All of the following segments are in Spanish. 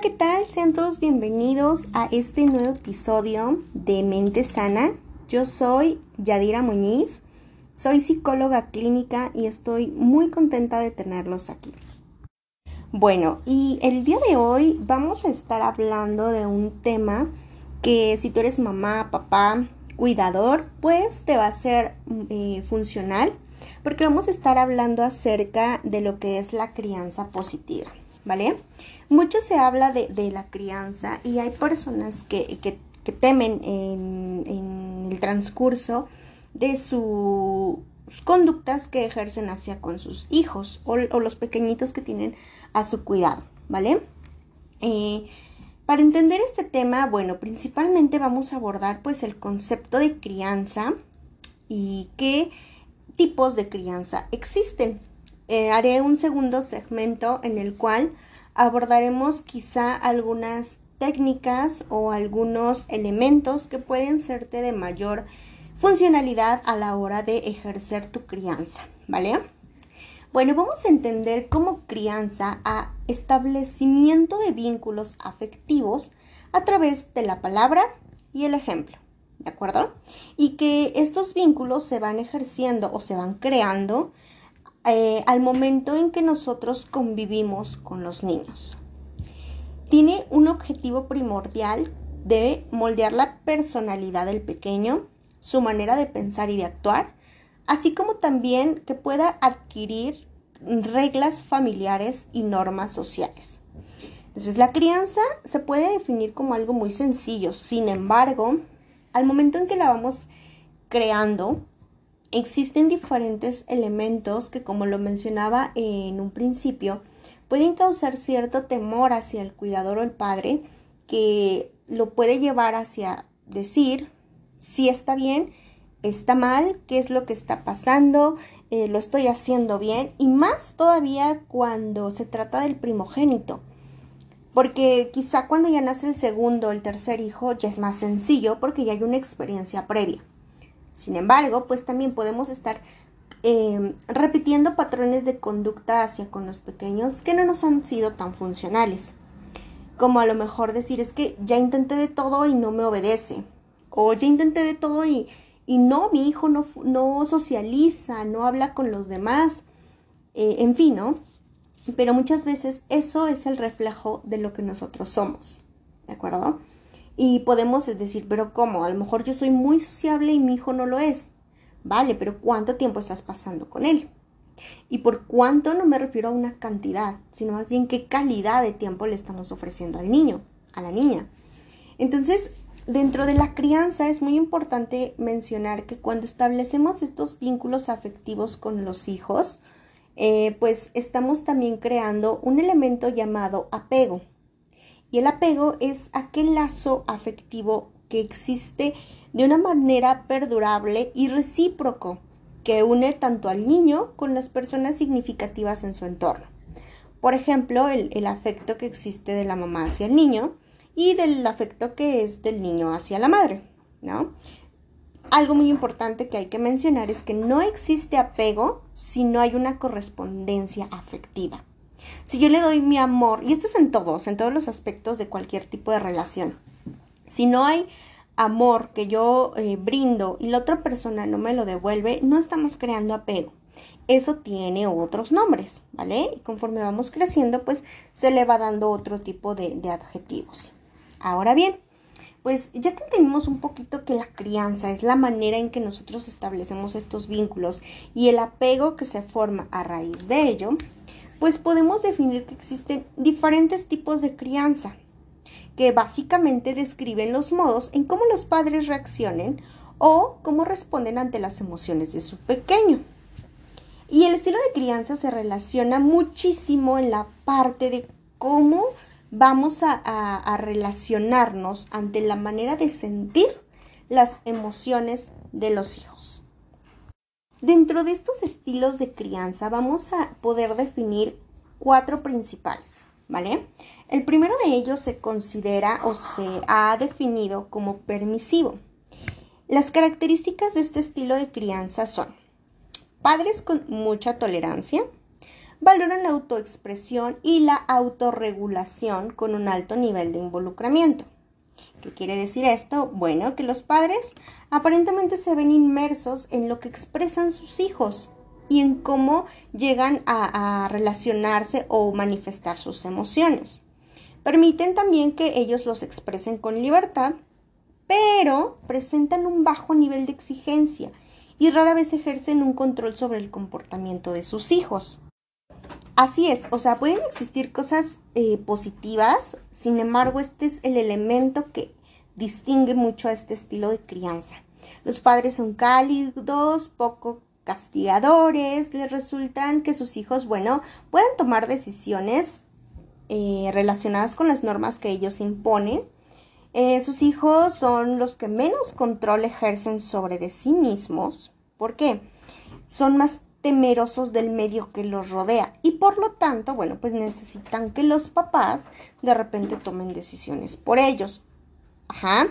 ¿qué tal? Sean todos bienvenidos a este nuevo episodio de Mente Sana. Yo soy Yadira Muñiz, soy psicóloga clínica y estoy muy contenta de tenerlos aquí. Bueno, y el día de hoy vamos a estar hablando de un tema que si tú eres mamá, papá, cuidador, pues te va a ser eh, funcional porque vamos a estar hablando acerca de lo que es la crianza positiva, ¿vale? Mucho se habla de, la crianza y hay personas que, temen en, el transcurso de sus conductas que ejercen hacia con sus hijos o, los pequeñitos que tienen a su cuidado, ¿vale? Eh, para entender este tema, bueno, principalmente vamos a abordar pues el concepto de crianza y qué tipos de crianza existen. Eh, haré un segundo segmento en el cual abordaremos quizá algunas técnicas o algunos elementos que pueden serte de mayor funcionalidad a la hora de ejercer tu crianza, ¿vale? Bueno, vamos a entender como crianza a establecimiento de vínculos afectivos a través de la palabra y el ejemplo, ¿de acuerdo? Y que estos vínculos se van ejerciendo o se van creando eh, al momento en que nosotros convivimos con los niños. Tiene un objetivo primordial de moldear la personalidad del pequeño, su manera de pensar y de actuar, así como también que pueda adquirir reglas familiares y normas sociales. Entonces la crianza se puede definir como algo muy sencillo, sin embargo, al momento en que la vamos creando, Existen diferentes elementos que, como lo mencionaba en un principio, pueden causar cierto temor hacia el cuidador o el padre que lo puede llevar hacia decir si está bien, está mal, qué es lo que está pasando, eh, lo estoy haciendo bien y más todavía cuando se trata del primogénito. Porque quizá cuando ya nace el segundo o el tercer hijo ya es más sencillo porque ya hay una experiencia previa. Sin embargo, pues también podemos estar em, repitiendo patrones de conducta hacia con los pequeños que no nos han sido tan funcionales. Como a lo mejor decir es que ya intenté de todo y no me obedece. O ya intenté de todo y, y no, mi hijo no, no, socializa, no habla con los demás. Eh, en fin, ¿no? Pero muchas veces eso es el reflejo de lo que nosotros somos. ¿De acuerdo? Y podemos decir, pero ¿cómo? A lo mejor yo soy muy sociable y mi hijo no lo es. Vale, pero ¿cuánto tiempo estás pasando con él? Y por cuánto no me refiero a una cantidad, sino más bien qué calidad de tiempo le estamos ofreciendo al niño, a la niña. Entonces, dentro de la crianza es muy importante mencionar que cuando establecemos estos vínculos afectivos con los hijos, eh, pues estamos también creando un elemento llamado apego. Y el apego es aquel lazo afectivo que existe de una manera perdurable y recíproco que une tanto al niño con las personas significativas en su entorno. Por ejemplo, el, afecto que existe de la mamá hacia el niño y del afecto que es del niño hacia la madre, ¿no? Algo muy importante que hay que mencionar es que no existe apego si no hay una correspondencia afectiva. Si yo le doy mi amor, y esto es en todos, en todos los aspectos de cualquier tipo de relación, si no hay amor que yo eh, brindo y la otra persona no me lo devuelve, no estamos creando apego. Eso tiene otros nombres, ¿vale? Y conforme vamos creciendo, pues se le va dando otro tipo de, de adjetivos. Ahora bien, pues ya que tenemos un poquito que la crianza es la manera en que nosotros establecemos estos vínculos y el apego que se forma a raíz de ello, pues podemos definir que existen diferentes tipos de crianza, que básicamente describen los modos en cómo los padres reaccionen o cómo responden ante las emociones de su pequeño. Y el estilo de crianza se relaciona muchísimo en la parte de cómo vamos a, a, relacionarnos ante la manera de sentir las emociones de los hijos. Dentro de estos estilos de crianza vamos a poder definir cuatro principales, ¿vale? El primero de ellos se considera o se ha definido como permisivo. Las características de este estilo de crianza son padres con mucha tolerancia, valoran la autoexpresión y la autorregulación con un alto nivel de involucramiento. ¿Qué quiere decir esto? Bueno, que los padres aparentemente se ven inmersos en lo que expresan sus hijos y en cómo llegan a, relacionarse o manifestar sus emociones. Permiten también que ellos los expresen con libertad, pero presentan un bajo nivel de exigencia y rara vez ejercen un control sobre el comportamiento de sus hijos. Así es, o sea, pueden existir cosas eh, positivas, sin embargo, este es el elemento que distingue mucho a este estilo de crianza. Los padres son cálidos, poco castigadores, les resultan que sus hijos, bueno, pueden tomar decisiones eh, relacionadas con las normas que ellos imponen. Eh, sus hijos son los que menos control ejercen sobre de sí mismos. ¿Por qué? Son más temerosos del medio que los rodea y por lo tanto, bueno, pues necesitan que los papás de repente tomen decisiones por ellos. Ajá.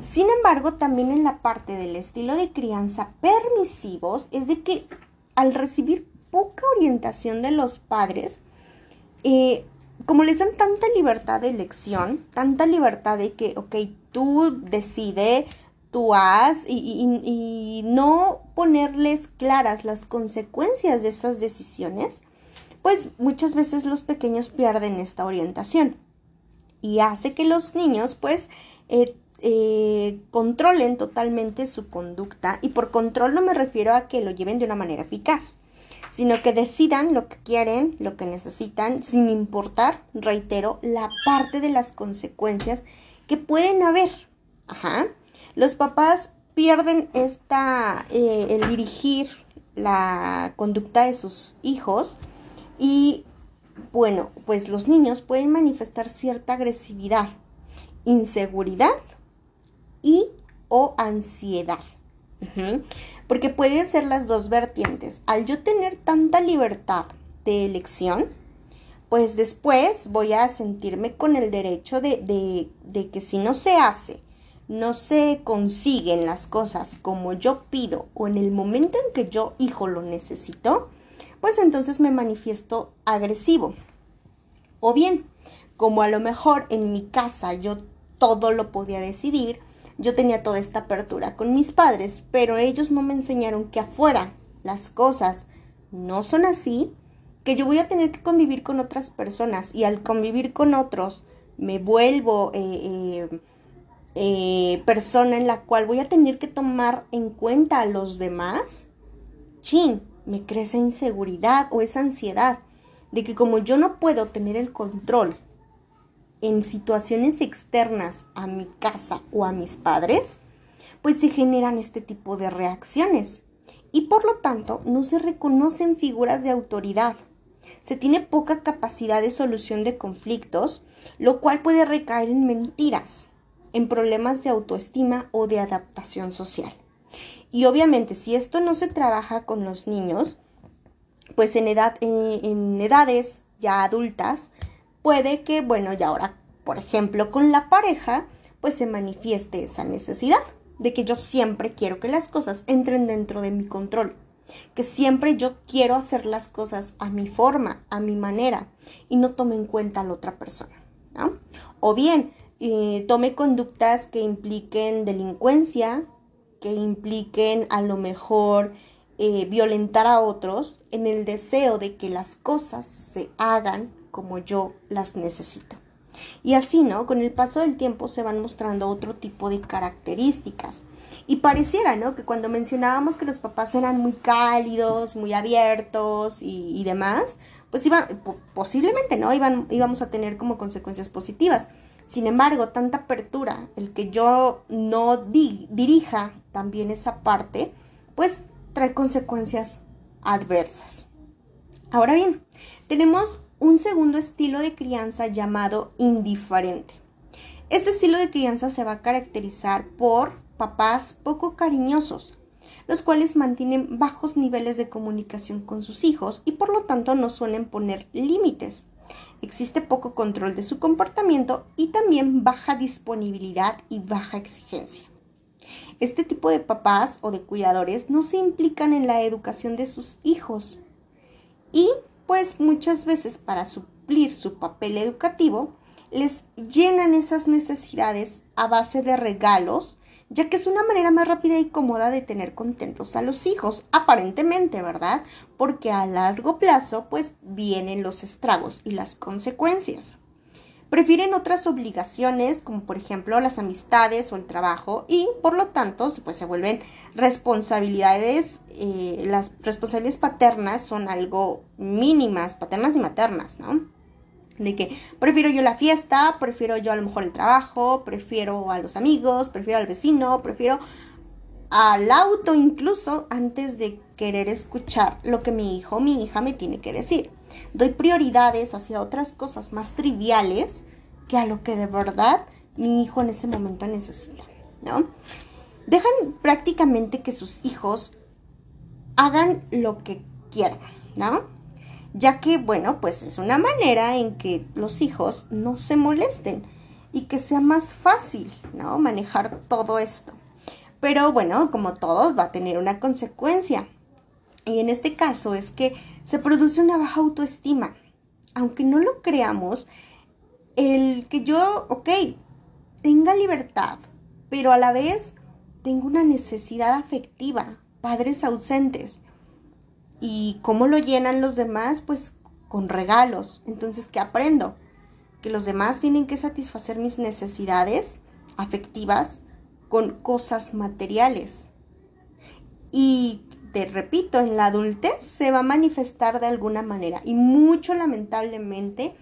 Sin embargo, también en la parte del estilo de crianza permisivos es de que al recibir poca orientación de los padres, eh, como les dan tanta libertad de elección, tanta libertad de que, ok, tú decide, y, no ponerles claras las consecuencias de esas decisiones, pues muchas veces los pequeños pierden esta orientación y hace que los niños pues eh, eh, controlen totalmente su conducta y por control no me refiero a que lo lleven de una manera eficaz, sino que decidan lo que quieren, lo que necesitan, sin importar, reitero, la parte de las consecuencias que pueden haber. Ajá. Los papás pierden esta, eh, el dirigir la conducta de sus hijos y bueno, pues los niños pueden manifestar cierta agresividad, inseguridad y o ansiedad. Porque pueden ser las dos vertientes. Al yo tener tanta libertad de elección, pues después voy a sentirme con el derecho de, de que si no se hace no se consiguen las cosas como yo pido o en el momento en que yo, hijo, lo necesito, pues entonces me manifiesto agresivo. O bien, como a lo mejor en mi casa yo todo lo podía decidir, yo tenía toda esta apertura con mis padres, pero ellos no me enseñaron que afuera las cosas no son así, que yo voy a tener que convivir con otras personas y al convivir con otros me vuelvo... Eh, eh, eh, persona en la cual voy a tener que tomar en cuenta a los demás, chin, me crece inseguridad o esa ansiedad de que como yo no puedo tener el control en situaciones externas a mi casa o a mis padres, pues se generan este tipo de reacciones y por lo tanto no se reconocen figuras de autoridad. Se tiene poca capacidad de solución de conflictos, lo cual puede recaer en mentiras, en problemas de autoestima o de adaptación social. Y obviamente si esto no se trabaja con los niños, pues en, edad, en edades ya adultas, puede que, bueno, y ahora, por ejemplo, con la pareja, pues se manifieste esa necesidad de que yo siempre quiero que las cosas entren dentro de mi control, que siempre yo quiero hacer las cosas a mi forma, a mi manera, y no tome en cuenta a la otra persona. O bien, eh, tome conductas que impliquen delincuencia, que impliquen a lo mejor eh, violentar a otros en el deseo de que las cosas se hagan como yo las necesito. Y así, ¿no? Con el paso del tiempo se van mostrando otro tipo de características. Y pareciera, ¿no? Que cuando mencionábamos que los papás eran muy cálidos, muy abiertos y, demás, pues iban, posiblemente, ¿no? Iban, íbamos a tener como consecuencias positivas. Sin embargo, tanta apertura, el que yo no dirija también esa parte, pues trae consecuencias adversas. Ahora bien, tenemos un segundo estilo de crianza llamado indiferente. Este estilo de crianza se va a caracterizar por papás poco cariñosos, los cuales mantienen bajos niveles de comunicación con sus hijos y por lo tanto no suelen poner límites existe poco control de su comportamiento y también baja disponibilidad y baja exigencia. Este tipo de papás o de cuidadores no se implican en la educación de sus hijos y pues muchas veces para suplir su papel educativo, les llenan esas necesidades a base de regalos, ya que es una manera más rápida y cómoda de tener contentos a los hijos, aparentemente, ¿verdad? Porque a largo plazo, pues vienen los estragos y las consecuencias. Prefieren otras obligaciones, como por ejemplo las amistades o el trabajo, y por lo tanto, pues se vuelven responsabilidades, eh, las responsabilidades paternas son algo mínimas, paternas y maternas, ¿no? De que prefiero yo la fiesta, prefiero yo a lo mejor el trabajo, prefiero a los amigos, prefiero al vecino, prefiero al auto incluso antes de querer escuchar lo que mi hijo o mi hija me tiene que decir. Doy prioridades hacia otras cosas más triviales que a lo que de verdad mi hijo en ese momento necesita, ¿no? Dejan prácticamente que sus hijos hagan lo que quieran, ¿no? Ya que, bueno, pues es una manera en que los hijos no se molesten y que sea más fácil, ¿no? Manejar todo esto. Pero bueno, como todos, va a tener una consecuencia. Y en este caso es que se produce una baja autoestima. Aunque no lo creamos, el que yo, ok, tenga libertad, pero a la vez tengo una necesidad afectiva, padres ausentes. ¿Y cómo lo llenan los demás? Pues con regalos. Entonces, ¿qué aprendo? Que los demás tienen que satisfacer mis necesidades afectivas con cosas materiales. Y te repito, en la adultez se va a manifestar de alguna manera y mucho lamentablemente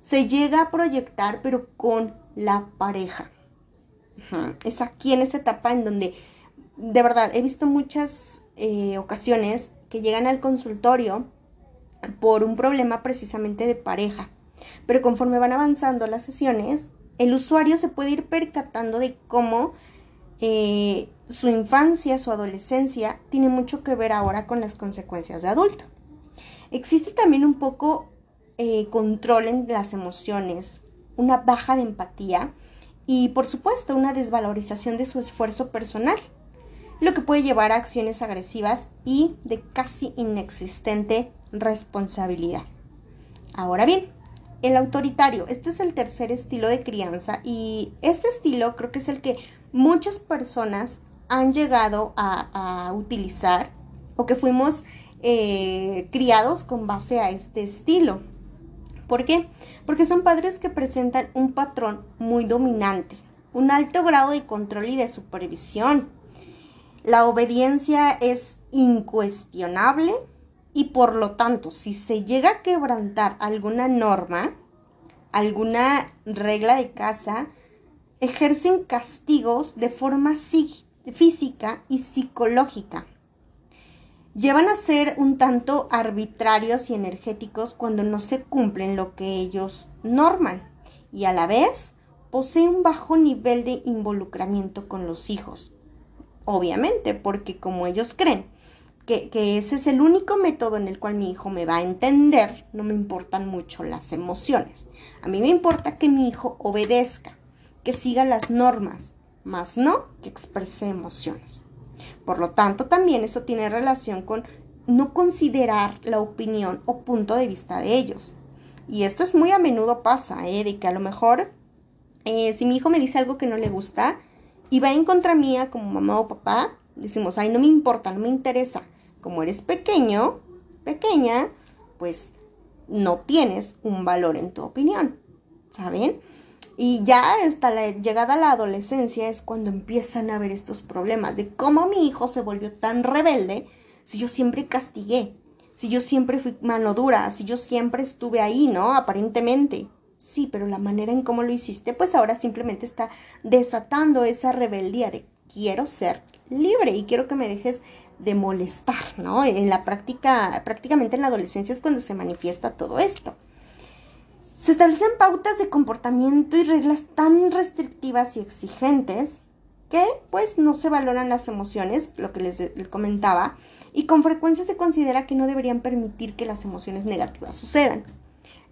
se llega a proyectar pero con la pareja. Es aquí en esta etapa en donde de verdad he visto muchas eh, ocasiones que llegan al consultorio por un problema precisamente de pareja. Pero conforme van avanzando las sesiones, el usuario se puede ir percatando de cómo eh, su infancia, su adolescencia, tiene mucho que ver ahora con las consecuencias de adulto. Existe también un poco eh, control en las emociones, una baja de empatía y por supuesto una desvalorización de su esfuerzo personal, lo que puede llevar a acciones agresivas y de casi inexistente responsabilidad. Ahora bien, el autoritario, este es el tercer estilo de crianza y este estilo creo que es el que muchas personas han llegado a, utilizar o que fuimos eh, criados con base a este estilo. ¿Por qué? Porque son padres que presentan un patrón muy dominante, un alto grado de control y de supervisión. La obediencia es incuestionable y por lo tanto, si se llega a quebrantar alguna norma, alguna regla de casa, ejercen castigos de forma física y psicológica. Llevan a ser un tanto arbitrarios y energéticos cuando no se cumplen lo que ellos norman y a la vez poseen un bajo nivel de involucramiento con los hijos. Obviamente, porque como ellos creen que, ese es el único método en el cual mi hijo me va a entender, no me importan mucho las emociones. A mí me importa que mi hijo obedezca que siga las normas, más no que exprese emociones. Por lo tanto, también eso tiene relación con no considerar la opinión o punto de vista de ellos. Y esto es muy a menudo pasa, ¿eh? de que a lo mejor eh, si mi hijo me dice algo que no le gusta y va en contra mía como mamá o papá, decimos, ay, no me importa, no me interesa. Como eres pequeño, pequeña, pues no tienes un valor en tu opinión, ¿saben? Y ya hasta la llegada a la adolescencia es cuando empiezan a haber estos problemas de cómo mi hijo se volvió tan rebelde si yo siempre castigué, si yo siempre fui mano dura, si yo siempre estuve ahí, ¿no? Aparentemente. Sí, pero la manera en cómo lo hiciste, pues ahora simplemente está desatando esa rebeldía de quiero ser libre y quiero que me dejes de molestar, ¿no? En la práctica, prácticamente en la adolescencia es cuando se manifiesta todo esto. Se establecen pautas de comportamiento y reglas tan restrictivas y exigentes que pues no se valoran las emociones, lo que les, comentaba, y con frecuencia se considera que no deberían permitir que las emociones negativas sucedan.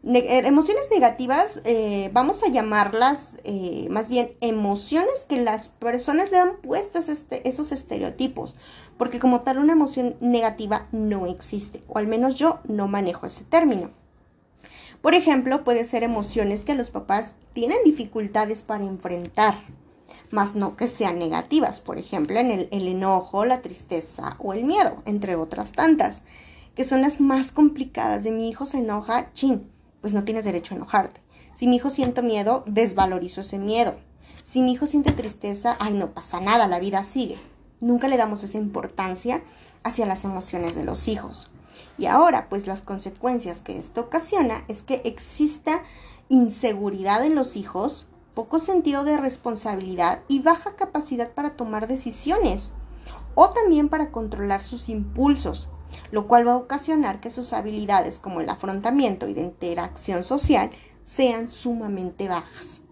Eh, emociones negativas, eh, vamos a llamarlas eh, más bien emociones que las personas le han puesto este, esos estereotipos, porque como tal una emoción negativa no existe, o al menos yo no manejo ese término. Por ejemplo, puede ser emociones que los papás tienen dificultades para enfrentar, más no que sean negativas, por ejemplo, en el, el enojo, la tristeza o el miedo, entre otras tantas, que son las más complicadas. De mi hijo se enoja, chin, pues no tienes derecho a enojarte. Si mi hijo siente miedo, desvalorizo ese miedo. Si mi hijo siente tristeza, ay, no pasa nada, la vida sigue. Nunca le damos esa importancia hacia las emociones de los hijos. Y ahora, pues las consecuencias que esto ocasiona es que exista inseguridad en los hijos, poco sentido de responsabilidad y baja capacidad para tomar decisiones o también para controlar sus impulsos, lo cual va a ocasionar que sus habilidades como el afrontamiento y de interacción social sean sumamente bajas.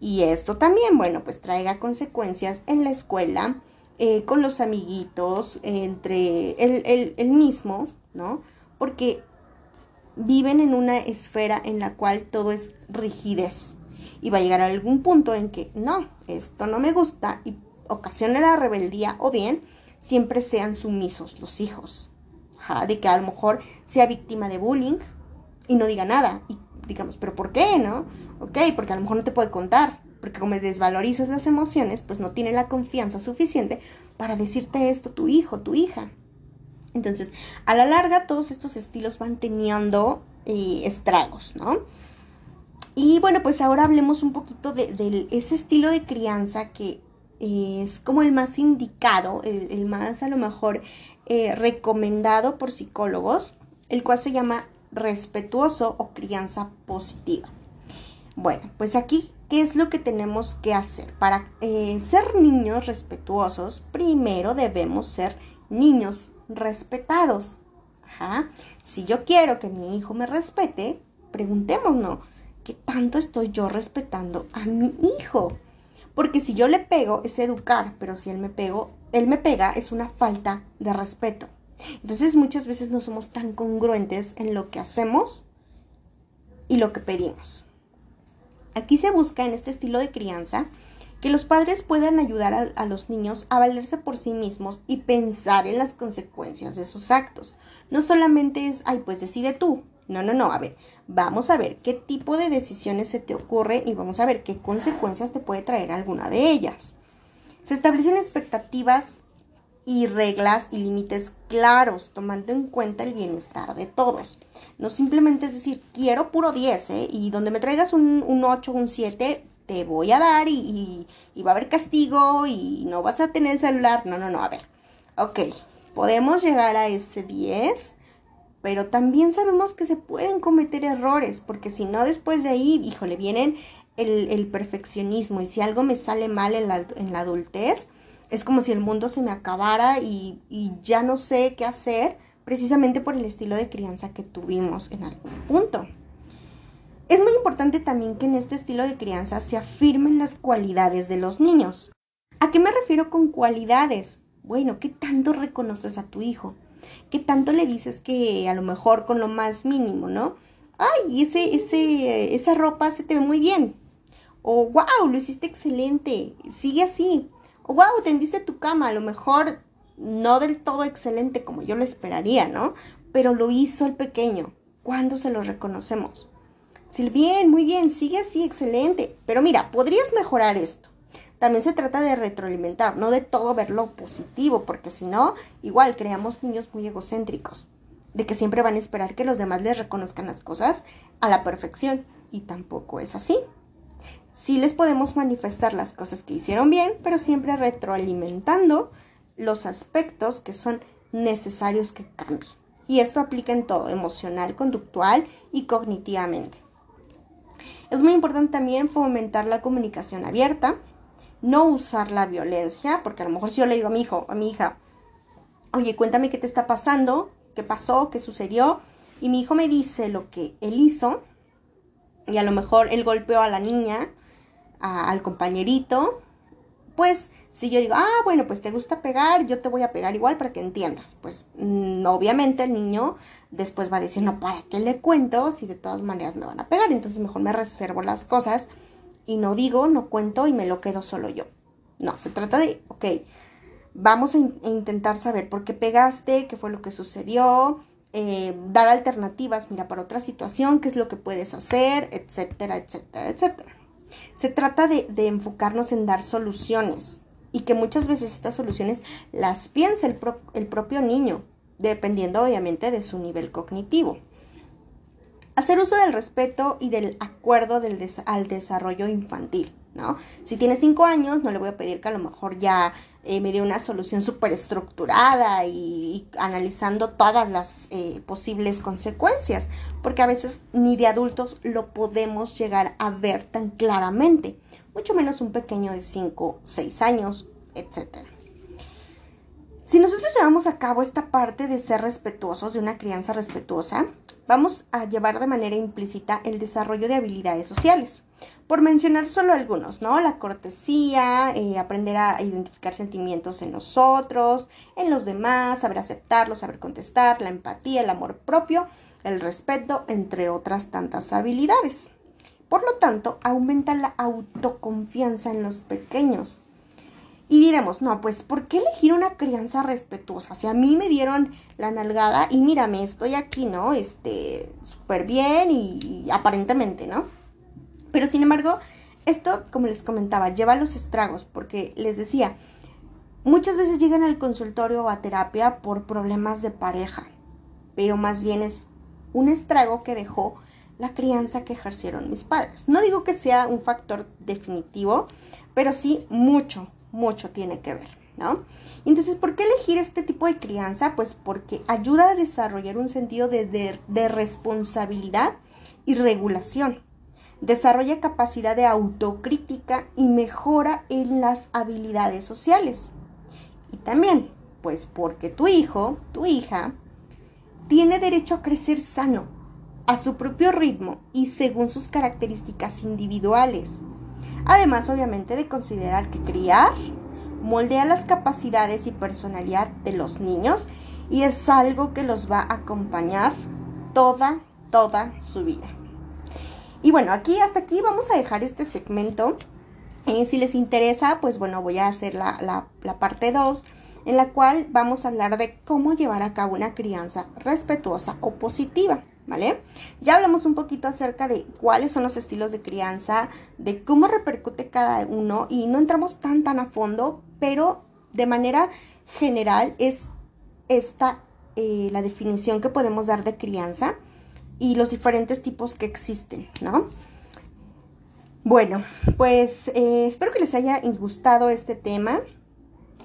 Y esto también, bueno, pues traiga consecuencias en la escuela, eh, con los amiguitos, entre el, mismo, ¿no? Porque viven en una esfera en la cual todo es rigidez. Y va a llegar a algún punto en que, no, esto no me gusta y ocasiona la rebeldía o bien siempre sean sumisos los hijos de que a lo mejor sea víctima de bullying y no diga nada. Y digamos, ¿pero por qué, no? Ok, porque a lo mejor no te puede contar, porque como desvalorizas las emociones, pues no tiene la confianza suficiente para decirte esto tu hijo, tu hija. Entonces, a la larga, todos estos estilos van teniendo eh, estragos, ¿no? Y bueno, pues ahora hablemos un poquito de, ese estilo de crianza que es como el más indicado, el más a lo mejor eh, recomendado por psicólogos, el cual se llama respetuoso o crianza positiva. Bueno, pues aquí, ¿qué es lo que tenemos que hacer? Para eh, ser niños respetuosos, primero debemos ser niños respetados. Si yo quiero que mi hijo me respete, preguntémonos, ¿qué tanto estoy yo respetando a mi hijo? Porque si yo le pego es educar, pero si él me pego, él me pega es una falta de respeto. Entonces muchas veces no somos tan congruentes en lo que hacemos y lo que pedimos. Aquí se busca en este estilo de crianza que los padres puedan ayudar a, a, los niños a valerse por sí mismos y pensar en las consecuencias de sus actos. No solamente es, ay, pues decide tú, no, no, no, a ver, vamos a ver qué tipo de decisiones se te ocurre y vamos a ver qué consecuencias te puede traer alguna de ellas. Se establecen expectativas y reglas y límites claros, tomando en cuenta el bienestar de todos. No simplemente es decir, quiero puro 10, ¿eh? y donde me traigas un, un 8 un 7, te voy a dar y, y va a haber castigo y no vas a tener el celular. No, no, no, a ver. Ok, podemos llegar a ese 10 pero también sabemos que se pueden cometer errores, porque si no después de ahí, híjole, vienen el, perfeccionismo y si algo me sale mal en la, en la, adultez, es como si el mundo se me acabara y, y ya no sé qué hacer, precisamente por el estilo de crianza que tuvimos en algún punto. Es muy importante también que en este estilo de crianza se afirmen las cualidades de los niños. ¿A qué me refiero con cualidades? Bueno, ¿qué tanto reconoces a tu hijo? ¿Qué tanto le dices que a lo mejor con lo más mínimo, ¿no? Ay, ese, ese, esa ropa se te ve muy bien. O wow, lo hiciste excelente. Sigue así. O wow, tendiste tu cama. A lo mejor no del todo excelente como yo lo esperaría, ¿no? Pero lo hizo el pequeño. ¿Cuándo se lo reconocemos? Sí, bien, muy bien, sigue así, excelente. Pero mira, podrías mejorar esto. También se trata de retroalimentar, no de todo verlo positivo, porque si no, igual creamos niños muy egocéntricos, de que siempre van a esperar que los demás les reconozcan las cosas a la perfección, y tampoco es así. Sí les podemos manifestar las cosas que hicieron bien, pero siempre retroalimentando los aspectos que son necesarios que cambien. Y esto aplica en todo, emocional, conductual y cognitivamente. Es muy importante también fomentar la comunicación abierta, no usar la violencia, porque a lo mejor si yo le digo a mi hijo, a mi hija, oye, cuéntame qué te está pasando, qué pasó, qué sucedió, y mi hijo me dice lo que él hizo, y a lo mejor él golpeó a la niña, al compañerito, pues Si yo digo, ah, bueno, pues te gusta pegar, yo te voy a pegar igual para que entiendas. Pues mm, obviamente el niño después va a decir, no, ¿para qué le cuento si de todas maneras me van a pegar? Entonces mejor me reservo las cosas y no digo, no cuento y me lo quedo solo yo. No, se trata de, ok, vamos a, intentar saber por qué pegaste, qué fue lo que sucedió, eh, dar alternativas, mira, para otra situación, qué es lo que puedes hacer, etcétera, etcétera, etcétera. Se trata de, enfocarnos en dar soluciones y que muchas veces estas soluciones las piensa el, el propio niño, dependiendo obviamente de su nivel cognitivo. Hacer uso del respeto y del acuerdo del al desarrollo infantil, ¿no? Si tiene cinco años, no le voy a pedir que a lo mejor ya eh, me dé una solución súper estructurada y, analizando todas las eh, posibles consecuencias, porque a veces ni de adultos lo podemos llegar a ver tan claramente mucho menos un pequeño de 5, 6 años, etc. Si nosotros llevamos a cabo esta parte de ser respetuosos, de una crianza respetuosa, vamos a llevar de manera implícita el desarrollo de habilidades sociales. Por mencionar solo algunos, ¿no? La cortesía, eh, aprender a identificar sentimientos en nosotros, en los demás, saber aceptarlos, saber contestar, la empatía, el amor propio, el respeto, entre otras tantas habilidades. Por lo tanto, aumenta la autoconfianza en los pequeños. Y diremos, no, pues, ¿por qué elegir una crianza respetuosa? Si a mí me dieron la nalgada y mírame, estoy aquí, ¿no? Este, súper bien y, aparentemente, ¿no? Pero sin embargo, esto, como les comentaba, lleva los estragos, porque les decía, muchas veces llegan al consultorio o a terapia por problemas de pareja, pero más bien es un estrago que dejó la crianza que ejercieron mis padres. No digo que sea un factor definitivo, pero sí mucho, mucho tiene que ver, ¿no? Entonces, ¿por qué elegir este tipo de crianza? Pues porque ayuda a desarrollar un sentido de, de responsabilidad y regulación. Desarrolla capacidad de autocrítica y mejora en las habilidades sociales. Y también, pues porque tu hijo, tu hija, tiene derecho a crecer sano, a su propio ritmo y según sus características individuales. Además, obviamente, de considerar que criar moldea las capacidades y personalidad de los niños y es algo que los va a acompañar toda, toda su vida. Y bueno, aquí hasta aquí vamos a dejar este segmento. Eh, si les interesa, pues bueno, voy a hacer la, la parte 2 en la cual vamos a hablar de cómo llevar a cabo una crianza respetuosa o positiva. ¿Vale? Ya hablamos un poquito acerca de cuáles son los estilos de crianza, de cómo repercute cada uno y no entramos tan tan a fondo, pero de manera general es esta eh, la definición que podemos dar de crianza y los diferentes tipos que existen, ¿no? Bueno, pues eh, espero que les haya gustado este tema.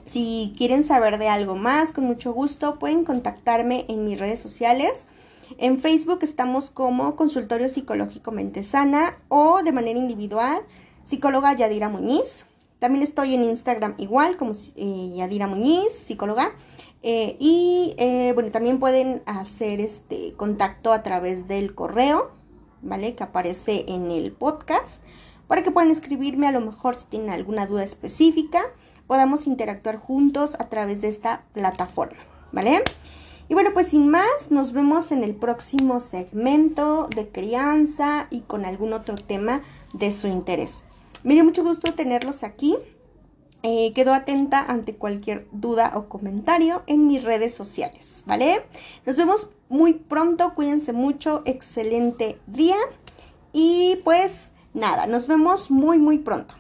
Si quieren saber de algo más, con mucho gusto pueden contactarme en mis redes sociales. En Facebook estamos como Consultorio Psicológico Mente Sana o de manera individual, psicóloga Yadira Muñiz. También estoy en Instagram igual como eh, Yadira Muñiz, psicóloga. Eh, y eh, bueno, también pueden hacer este contacto a través del correo, ¿vale? Que aparece en el podcast, para que puedan escribirme a lo mejor si tienen alguna duda específica, podamos interactuar juntos a través de esta plataforma, ¿vale? Y bueno, pues sin más, nos vemos en el próximo segmento de crianza y con algún otro tema de su interés. Me dio mucho gusto tenerlos aquí. Eh, quedo atenta ante cualquier duda o comentario en mis redes sociales, ¿vale? Nos vemos muy pronto, cuídense mucho, excelente día y pues nada, nos vemos muy muy pronto.